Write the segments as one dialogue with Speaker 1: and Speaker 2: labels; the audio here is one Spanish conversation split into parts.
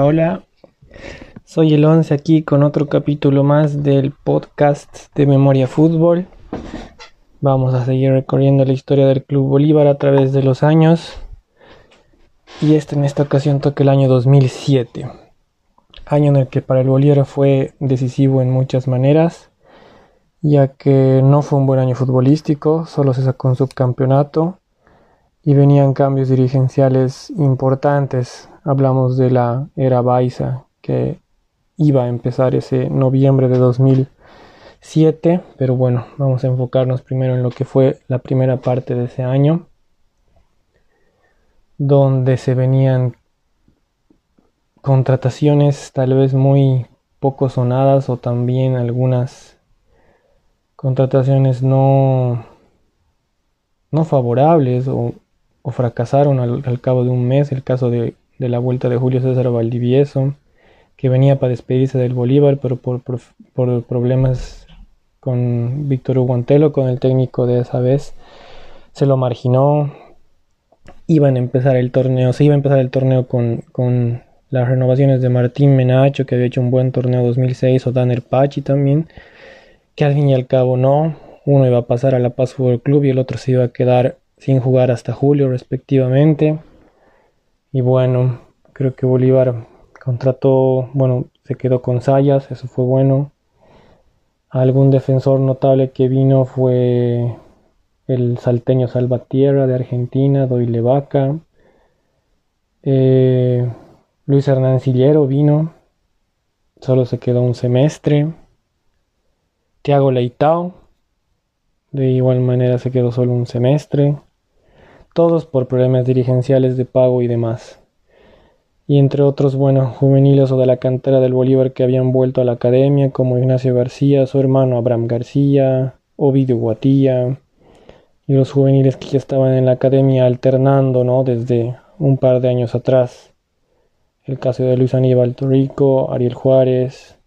Speaker 1: Hola. Soy el 11 aquí con otro capítulo más del podcast de Memoria Fútbol. Vamos a seguir recorriendo la historia del Club Bolívar a través de los años. Y este en esta ocasión toca el año 2007. Año en el que para el Bolívar fue decisivo en muchas maneras, ya que no fue un buen año futbolístico, solo se sacó un subcampeonato y venían cambios dirigenciales importantes. Hablamos de la era Baiza, que iba a empezar ese noviembre de 2007, pero bueno, vamos a enfocarnos primero en lo que fue la primera parte de ese año, donde se venían contrataciones tal vez muy poco sonadas o también algunas contrataciones no, no favorables o o fracasaron al, cabo de un mes, el caso de, la vuelta de Julio César Valdivieso, que venía para despedirse del Bolívar, pero por, problemas con Víctor Hugo con el técnico de esa vez, se lo marginó. Iban a empezar el torneo, se iba a empezar el torneo con, con las renovaciones de Martín Menacho, que había hecho un buen torneo 2006, o Danner Pachi también, que al fin y al cabo no. Uno iba a pasar a La Paz Fútbol Club y el otro se iba a quedar sin jugar hasta julio respectivamente. Y bueno, creo que Bolívar contrató, bueno, se quedó con Sayas, eso fue bueno. Algún defensor notable que vino fue el salteño Salvatierra de Argentina, Doyle Vaca. Eh, Luis Hernán Sillero vino, solo se quedó un semestre. Tiago Leitao, de igual manera se quedó solo un semestre todos por problemas dirigenciales de pago y demás. Y entre otros, bueno, juveniles o de la cantera del Bolívar que habían vuelto a la academia, como Ignacio García, su hermano Abraham García, Ovidio Guatía, y los juveniles que ya estaban en la academia alternando, ¿no? Desde un par de años atrás. El caso de Luis Aníbal Torrico, Ariel Juárez.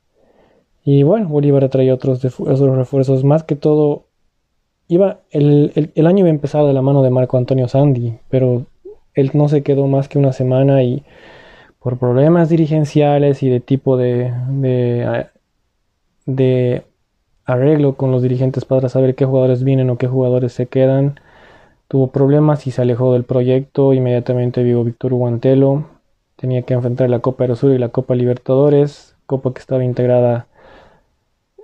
Speaker 1: Y bueno, Bolívar traía otros, otros refuerzos, más que todo iba, el, el, año iba a empezar de la mano de Marco Antonio Sandy, pero él no se quedó más que una semana y por problemas dirigenciales y de tipo de, de, arreglo con los dirigentes para saber qué jugadores vienen o qué jugadores se quedan, tuvo problemas y se alejó del proyecto. Inmediatamente vivo Víctor Guantelo, tenía que enfrentar la Copa Sur y la Copa Libertadores, copa que estaba integrada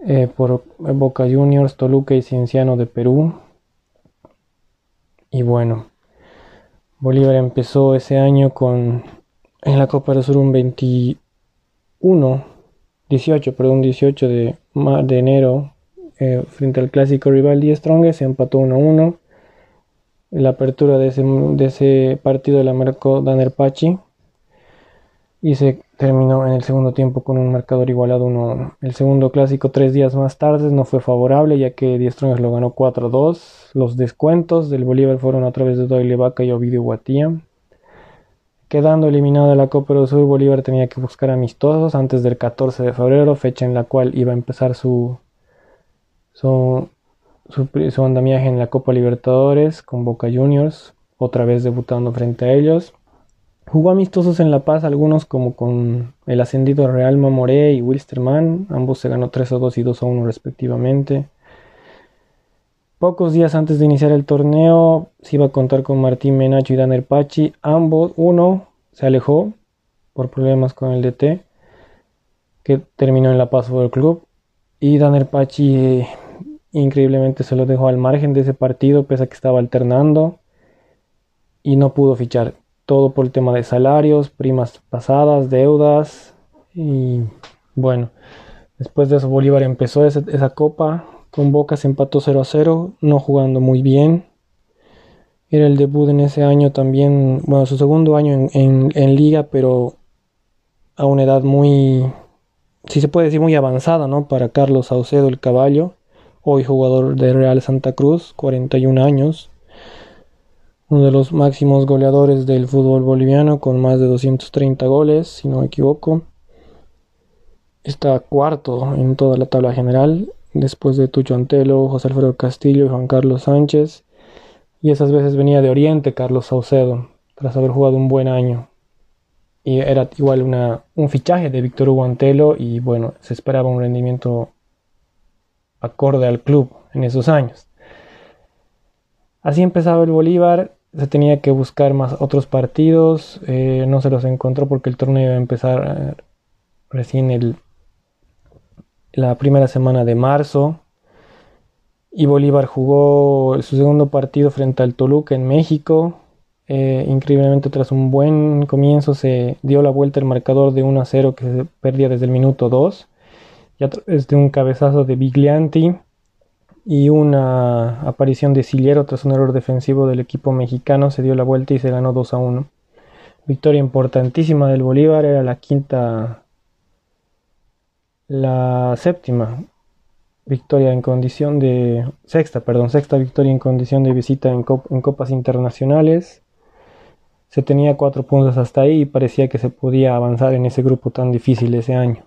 Speaker 1: eh, por Boca Juniors, Toluca y Cienciano de Perú. Y bueno, Bolívar empezó ese año con en la Copa del Sur un 21, 18, perdón, 18 de, de enero eh, frente al clásico rival Die Strongest, se empató 1 1. La apertura de ese, de ese partido la marcó Daner Pachi y se terminó en el segundo tiempo con un marcador igualado 1 El segundo clásico tres días más tarde no fue favorable ya que Die lo ganó 4-2. Los descuentos del Bolívar fueron a través de Doyle Vaca y Ovidio Guatía. Quedando eliminado de la Copa del Sur, Bolívar tenía que buscar amistosos antes del 14 de febrero, fecha en la cual iba a empezar su, su, su andamiaje en la Copa Libertadores con Boca Juniors, otra vez debutando frente a ellos. Jugó amistosos en La Paz, algunos como con el ascendido Real Mamoré y Wilstermann, ambos se ganó 3 a 2 y 2 a 1 respectivamente. Pocos días antes de iniciar el torneo se iba a contar con Martín Menacho y Daner Pachi, ambos, uno se alejó por problemas con el DT, que terminó en La Paz Fútbol Club, y Daner Pachi eh, increíblemente se lo dejó al margen de ese partido, pese a que estaba alternando, y no pudo fichar todo por el tema de salarios, primas pasadas, deudas y bueno, después de eso Bolívar empezó esa, copa, con Boca se empató 0 a 0, no jugando muy bien. Era el debut en ese año también, bueno, su segundo año en, liga, pero a una edad muy, si se puede decir, muy avanzada, ¿no? Para Carlos Saucedo, el caballo, hoy jugador de Real Santa Cruz, 41 años uno de los máximos goleadores del fútbol boliviano con más de 230 goles, si no me equivoco. Está cuarto en toda la tabla general, después de Tucho Antelo, José Alfredo Castillo y Juan Carlos Sánchez. Y esas veces venía de Oriente Carlos Saucedo, tras haber jugado un buen año. y era igual una, un fichaje de Víctor Hugo Antelo y bueno, se esperaba un rendimiento acorde al club en esos años. Así empezaba el Bolívar, se tenía que buscar más otros partidos, eh, no se los encontró porque el torneo iba a empezar eh, recién el, la primera semana de marzo. Y Bolívar jugó su segundo partido frente al Toluca en México. Eh, increíblemente tras un buen comienzo se dio la vuelta el marcador de 1 a 0 que se perdía desde el minuto 2 y a través de un cabezazo de Biglianti y una aparición de Siliero tras un error defensivo del equipo mexicano se dio la vuelta y se ganó 2 a 1. Victoria importantísima del Bolívar, era la quinta, la séptima victoria en condición de sexta, perdón, sexta victoria en condición de visita en, en copas internacionales se tenía cuatro puntos hasta ahí y parecía que se podía avanzar en ese grupo tan difícil ese año.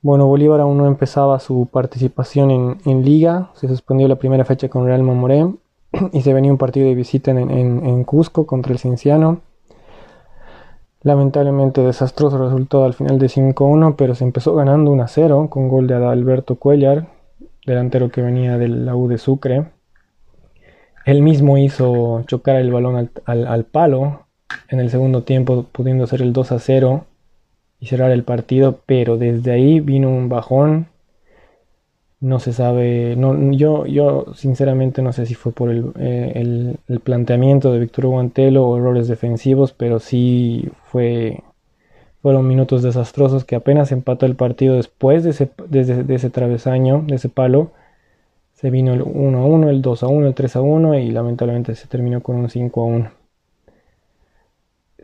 Speaker 1: Bueno, Bolívar aún no empezaba su participación en, liga, se suspendió la primera fecha con Real Mamoré y se venía un partido de visita en, Cusco contra el Cienciano. Lamentablemente desastroso resultó al final de 5-1, pero se empezó ganando 1-0 con gol de Adalberto Cuellar, delantero que venía del la U de Sucre. Él mismo hizo chocar el balón al, palo en el segundo tiempo, pudiendo hacer el 2 a 0 y cerrar el partido, pero desde ahí vino un bajón. No se sabe, no, yo, yo sinceramente no sé si fue por el, eh, planteamiento de Víctor Guantelo o errores defensivos, pero sí fue, fueron minutos desastrosos que apenas empató el partido después de ese, de ese travesaño, de ese palo se vino el 1 a 1, el 2 a 1, el 3 a 1 y lamentablemente se terminó con un 5 a 1.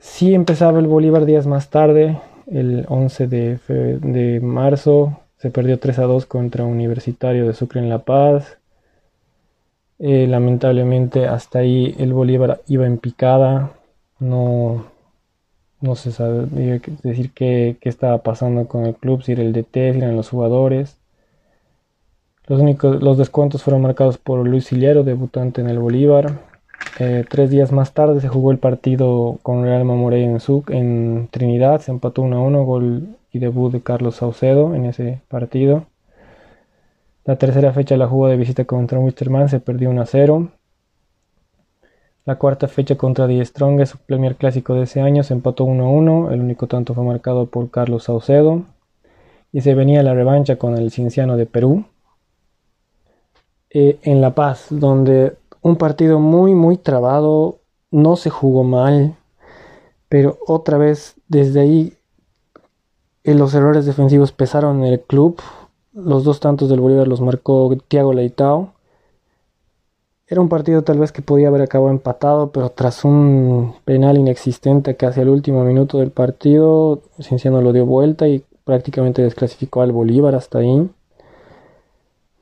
Speaker 1: Sí empezaba el Bolívar días más tarde, el 11 de, marzo, se perdió 3 a 2 contra Universitario de Sucre en La Paz. Eh, lamentablemente hasta ahí el Bolívar iba en picada, no, no se sabe decir qué, qué estaba pasando con el club, si era el DT, si eran los jugadores. Los, únicos, los descuentos fueron marcados por Luis Sillero, debutante en el Bolívar. Eh, tres días más tarde se jugó el partido con Real Mamoré en, en Trinidad. Se empató 1 a 1, gol y debut de Carlos Saucedo en ese partido. La tercera fecha la jugó de visita contra Wisterman, se perdió 1 a 0. La cuarta fecha contra Die Strong, su primer clásico de ese año, se empató 1 a 1. El único tanto fue marcado por Carlos Saucedo. Y se venía la revancha con el Cinciano de Perú. Eh, en La Paz, donde un partido muy, muy trabado, no se jugó mal, pero otra vez desde ahí eh, los errores defensivos pesaron en el club. Los dos tantos del Bolívar los marcó Thiago Leitao. Era un partido tal vez que podía haber acabado empatado, pero tras un penal inexistente casi al último minuto del partido, Cienciano lo dio vuelta y prácticamente desclasificó al Bolívar hasta ahí.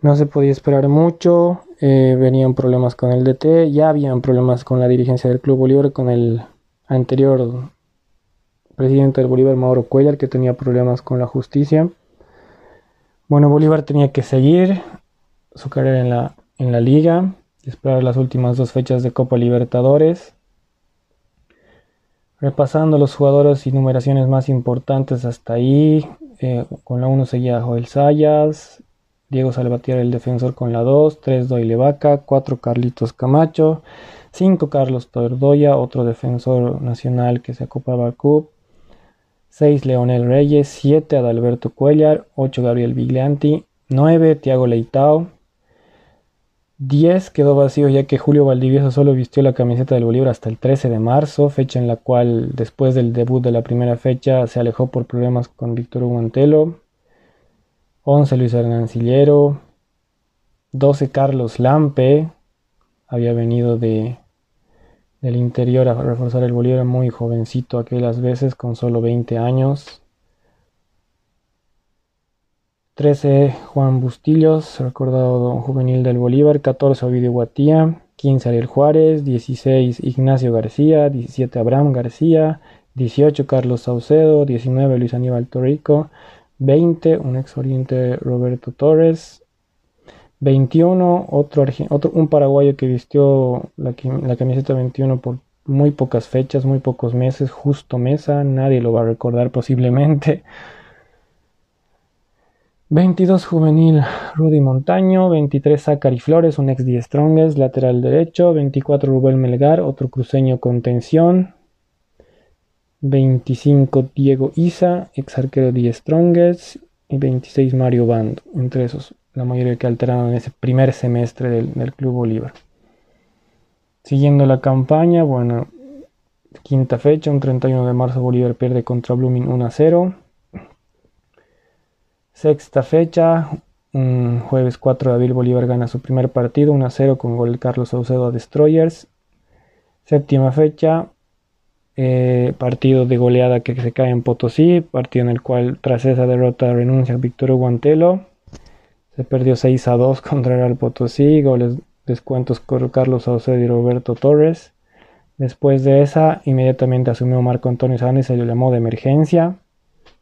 Speaker 1: No se podía esperar mucho, eh, venían problemas con el DT, ya habían problemas con la dirigencia del Club Bolívar, con el anterior presidente del Bolívar, Mauro Cuellar, que tenía problemas con la justicia. Bueno, Bolívar tenía que seguir su carrera en la, en la liga, esperar las últimas dos fechas de Copa Libertadores. Repasando los jugadores y numeraciones más importantes hasta ahí, eh, con la 1 seguía Joel Sayas, Diego Salvatierra el defensor con la 2, 3 Doyle Vaca, 4 Carlitos Camacho, 5 Carlos Tordoya, otro defensor nacional que se ocupaba al CUP, 6 Leonel Reyes, 7 Adalberto Cuellar, 8 Gabriel Viglianti, 9 Tiago Leitao, 10 quedó vacío ya que Julio Valdivieso solo vistió la camiseta del Bolívar hasta el 13 de marzo, fecha en la cual después del debut de la primera fecha se alejó por problemas con Víctor Hugo 11 Luis Hernancillero, 12 Carlos Lampe, había venido de, del interior a reforzar el Bolívar muy jovencito aquellas veces con solo 20 años. 13 Juan Bustillos, recordado juvenil del Bolívar, 14 Ovidio Guatía, 15 Ariel Juárez, 16 Ignacio García, 17 Abraham García, 18 Carlos Saucedo, 19 Luis Aníbal Torrico, 20, un ex oriente Roberto Torres. 21, otro, otro, un paraguayo que vistió la, camiseta 21 por muy pocas fechas, muy pocos meses, justo Mesa, nadie lo va a recordar posiblemente. 22 juvenil Rudy Montaño, 23 Zachary Flores, un ex 10 Strongest, lateral derecho, 24 Rubén Melgar, otro cruceño con tensión, 25 Diego Isa, ex arquero 10 Strongest, y 26 Mario Bando, entre esos la mayoría que alteraron en ese primer semestre del, del Club Bolívar. Siguiendo la campaña, bueno, quinta fecha, un 31 de marzo Bolívar pierde contra Blooming 1 a 0. Sexta fecha, un jueves 4 de abril Bolívar gana su primer partido 1 a 0 con gol de Carlos Saucedo a Destroyers. Séptima fecha, eh, partido de goleada que se cae en Potosí, partido en el cual tras esa derrota renuncia Víctor Guantelo. Se perdió 6 a 2 contra el Potosí, goles descuentos con Carlos Saucedo y Roberto Torres. Después de esa, inmediatamente asumió Marco Antonio Sandy, se le llamó de emergencia.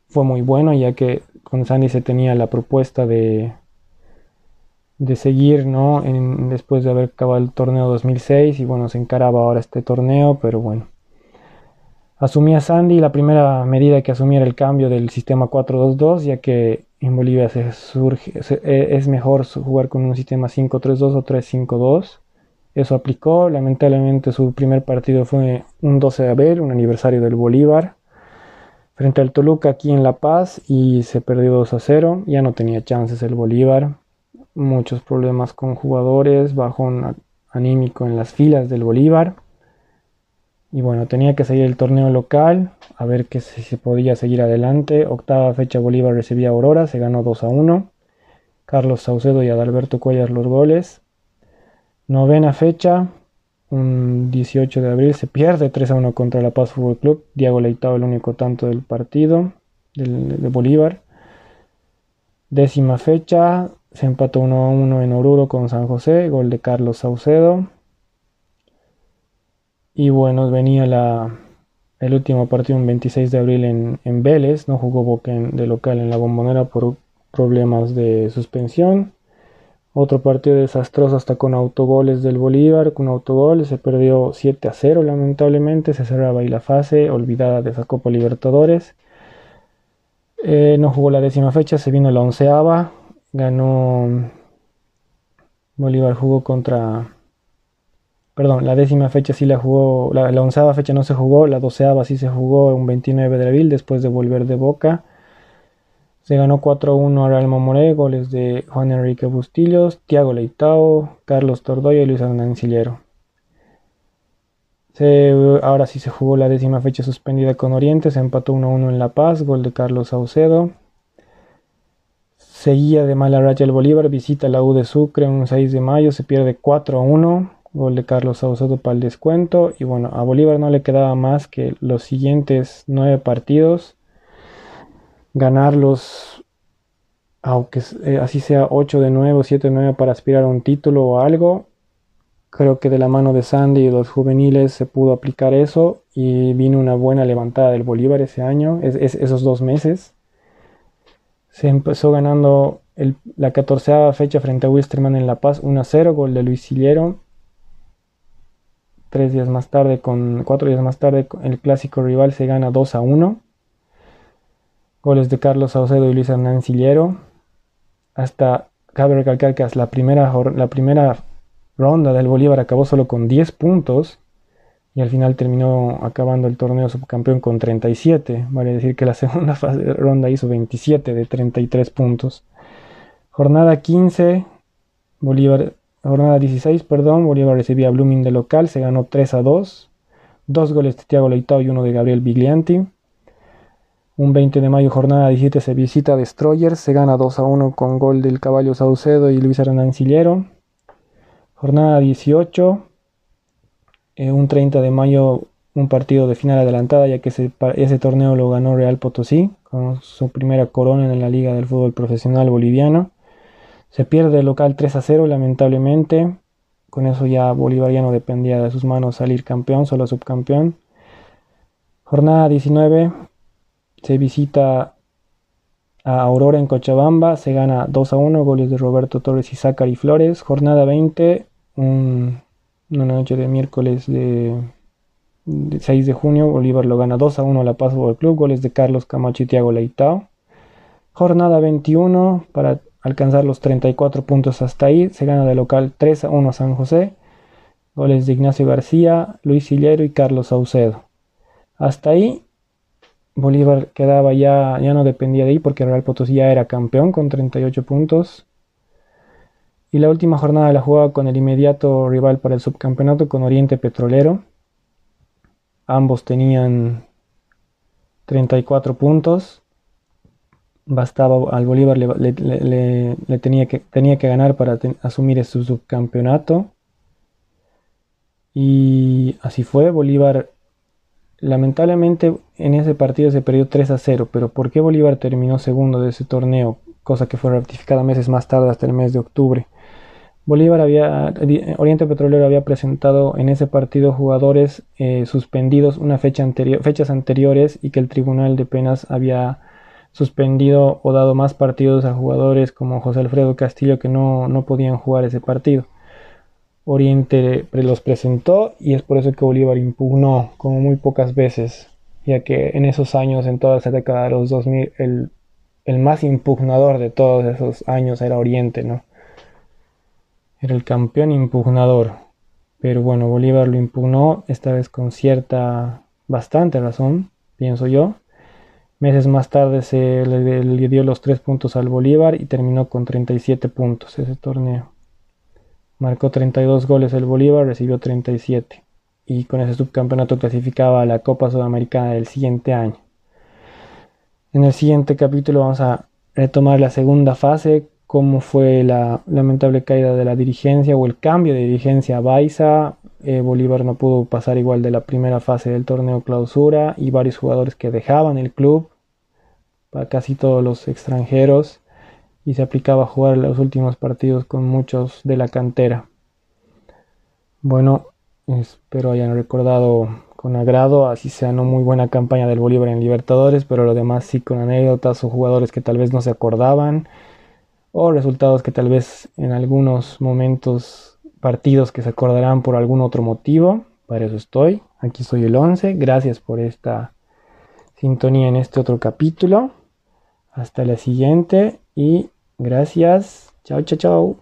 Speaker 1: Fue muy bueno, ya que con Sandy se tenía la propuesta de, de seguir, ¿no? después de haber acabado el torneo 2006 y bueno, se encaraba ahora este torneo, pero bueno. Asumía Sandy la primera medida que asumía era el cambio del sistema 4-2-2, ya que en Bolivia se surge, e, es mejor jugar con un sistema 5-3-2 o 3-5-2. Eso aplicó. Lamentablemente su primer partido fue un 12 de abril, un aniversario del Bolívar, frente al Toluca aquí en La Paz y se perdió 2 a 0. Ya no tenía chances el Bolívar. Muchos problemas con jugadores, bajón anímico en las filas del Bolívar. Y bueno, tenía que seguir el torneo local, a ver que si se podía seguir adelante. Octava fecha Bolívar recibía Aurora, se ganó 2 a 1. Carlos Saucedo y Adalberto Cuellar los goles. Novena fecha, un 18 de abril, se pierde 3 a 1 contra La Paz Fútbol Club. Diego Leitao el único tanto del partido de Bolívar. Décima fecha, se empató 1 a 1 en Oruro con San José, gol de Carlos Saucedo. Y bueno, venía la, el último partido un 26 de abril en, Vélez, no jugó Boca de local en la bombonera por problemas de suspensión. Otro partido desastroso hasta con autogoles del Bolívar, con autogoles se perdió 7 a 0 lamentablemente, se cerraba ahí la fase olvidada de esa Copa Libertadores. Eh, no jugó la décima fecha, se vino la onceava, ganó Bolívar jugó contra perdón, la décima fecha sí la jugó, la, onceava fecha no se jugó, la doceava sí se jugó un 29 de abril después de volver de Boca. Se ganó 4-1 a Real Mamoré, goles de Juan Enrique Bustillos, Tiago Leitao, Carlos Tordoya y Luis Hernancillero. ahora sí se jugó la décima fecha suspendida con Oriente, se empató 1-1 en La Paz, gol de Carlos Saucedo. Seguía de mala racha el Bolívar, visita la U de Sucre un 6 de mayo, se pierde 4-1. Gol de Carlos Saucedo para el descuento. Y bueno, a Bolívar no le quedaba más que los siguientes nueve partidos. Ganarlos, aunque eh, así sea 8 de 9 o 7 de 9 para aspirar a un título o algo. Creo que de la mano de Sandy y los juveniles se pudo aplicar eso y vino una buena levantada del Bolívar ese año, esos dos meses. Se empezó ganando la 14 fecha frente a Wisterman en La Paz 1 0, gol de Luis Sillero Tres días más tarde, con cuatro días más tarde, el clásico rival se gana 2 a 1. Goles de Carlos Saucedo y Luis Hernán Sillero. Hasta cabe recalcar que la primera, la primera ronda del Bolívar acabó solo con 10 puntos y al final terminó acabando el torneo subcampeón con 37. Vale decir que la segunda fase, ronda hizo 27 de 33 puntos. Jornada 15, Bolívar jornada 16, perdón, Bolívar recibía a Blooming de local, se ganó 3 a 2. Dos goles de Thiago Leitao y uno de Gabriel Biglianti. Un 20 de mayo, jornada 17, se visita a Destroyers, se gana 2 a 1 con gol del Caballo Saucedo y Luis Hernancillero. Jornada 18, eh, un 30 de mayo, un partido de final adelantada, ya que ese, ese torneo lo ganó Real Potosí, con su primera corona en la Liga del Fútbol Profesional Boliviano. Se pierde el local 3 a 0, lamentablemente. Con eso ya Bolívar ya no dependía de sus manos salir campeón, solo subcampeón. Jornada 19, se visita a Aurora en Cochabamba, se gana 2 a 1, goles de Roberto Torres y Zachary Flores. Jornada 20, una noche de miércoles de 6 de junio, Bolívar lo gana 2 a 1 a La Paz Fútbol Club, goles de Carlos Camacho y Tiago Leitao. Jornada 21 para alcanzar los 34 puntos hasta ahí, se gana de local 3 a 1 a San José, goles de Ignacio García, Luis Sillero y Carlos Saucedo. Hasta ahí Bolívar quedaba ya, ya no dependía de ahí porque Real Potosí ya era campeón con 38 puntos. Y la última jornada la jugaba con el inmediato rival para el subcampeonato, con Oriente Petrolero. Ambos tenían 34 puntos. Bastaba al Bolívar le, tenía, que, tenía que ganar para asumir su subcampeonato. Y así fue. Bolívar Lamentablemente en ese partido se perdió 3 a 0, pero ¿por qué Bolívar terminó segundo de ese torneo? Cosa que fue ratificada meses más tarde hasta el mes de octubre. Bolívar había, Oriente Petrolero había presentado en ese partido jugadores eh, suspendidos una fecha fechas anteriores y que el Tribunal de Penas había suspendido o dado más partidos a jugadores como José Alfredo Castillo que no, no podían jugar ese partido. Oriente los presentó y es por eso que Bolívar impugnó como muy pocas veces, ya que en esos años, en toda esa década de los 2000, el, el más impugnador de todos esos años era Oriente, ¿no? Era el campeón impugnador. Pero bueno, Bolívar lo impugnó, esta vez con cierta, bastante razón, pienso yo. Meses más tarde se le, dio los tres puntos al Bolívar y terminó con 37 puntos ese torneo. Marcó 32 goles el Bolívar, recibió 37 y con ese subcampeonato clasificaba a la Copa Sudamericana del siguiente año. En el siguiente capítulo vamos a retomar la segunda fase, cómo fue la lamentable caída de la dirigencia o el cambio de dirigencia a Baiza. Eh, Bolívar no pudo pasar igual de la primera fase del torneo clausura y varios jugadores que dejaban el club, para casi todos los extranjeros y se aplicaba a jugar los últimos partidos con muchos de la cantera. Bueno, espero hayan recordado con agrado, así sea no muy buena campaña del Bolívar en Libertadores, pero lo demás sí con anécdotas o jugadores que tal vez no se acordaban o resultados que tal vez en algunos momentos partidos que se acordarán por algún otro motivo. Para eso estoy. Aquí soy el 11. Gracias por esta sintonía en este otro capítulo. Hasta la siguiente y gracias. Chao, chao, chao.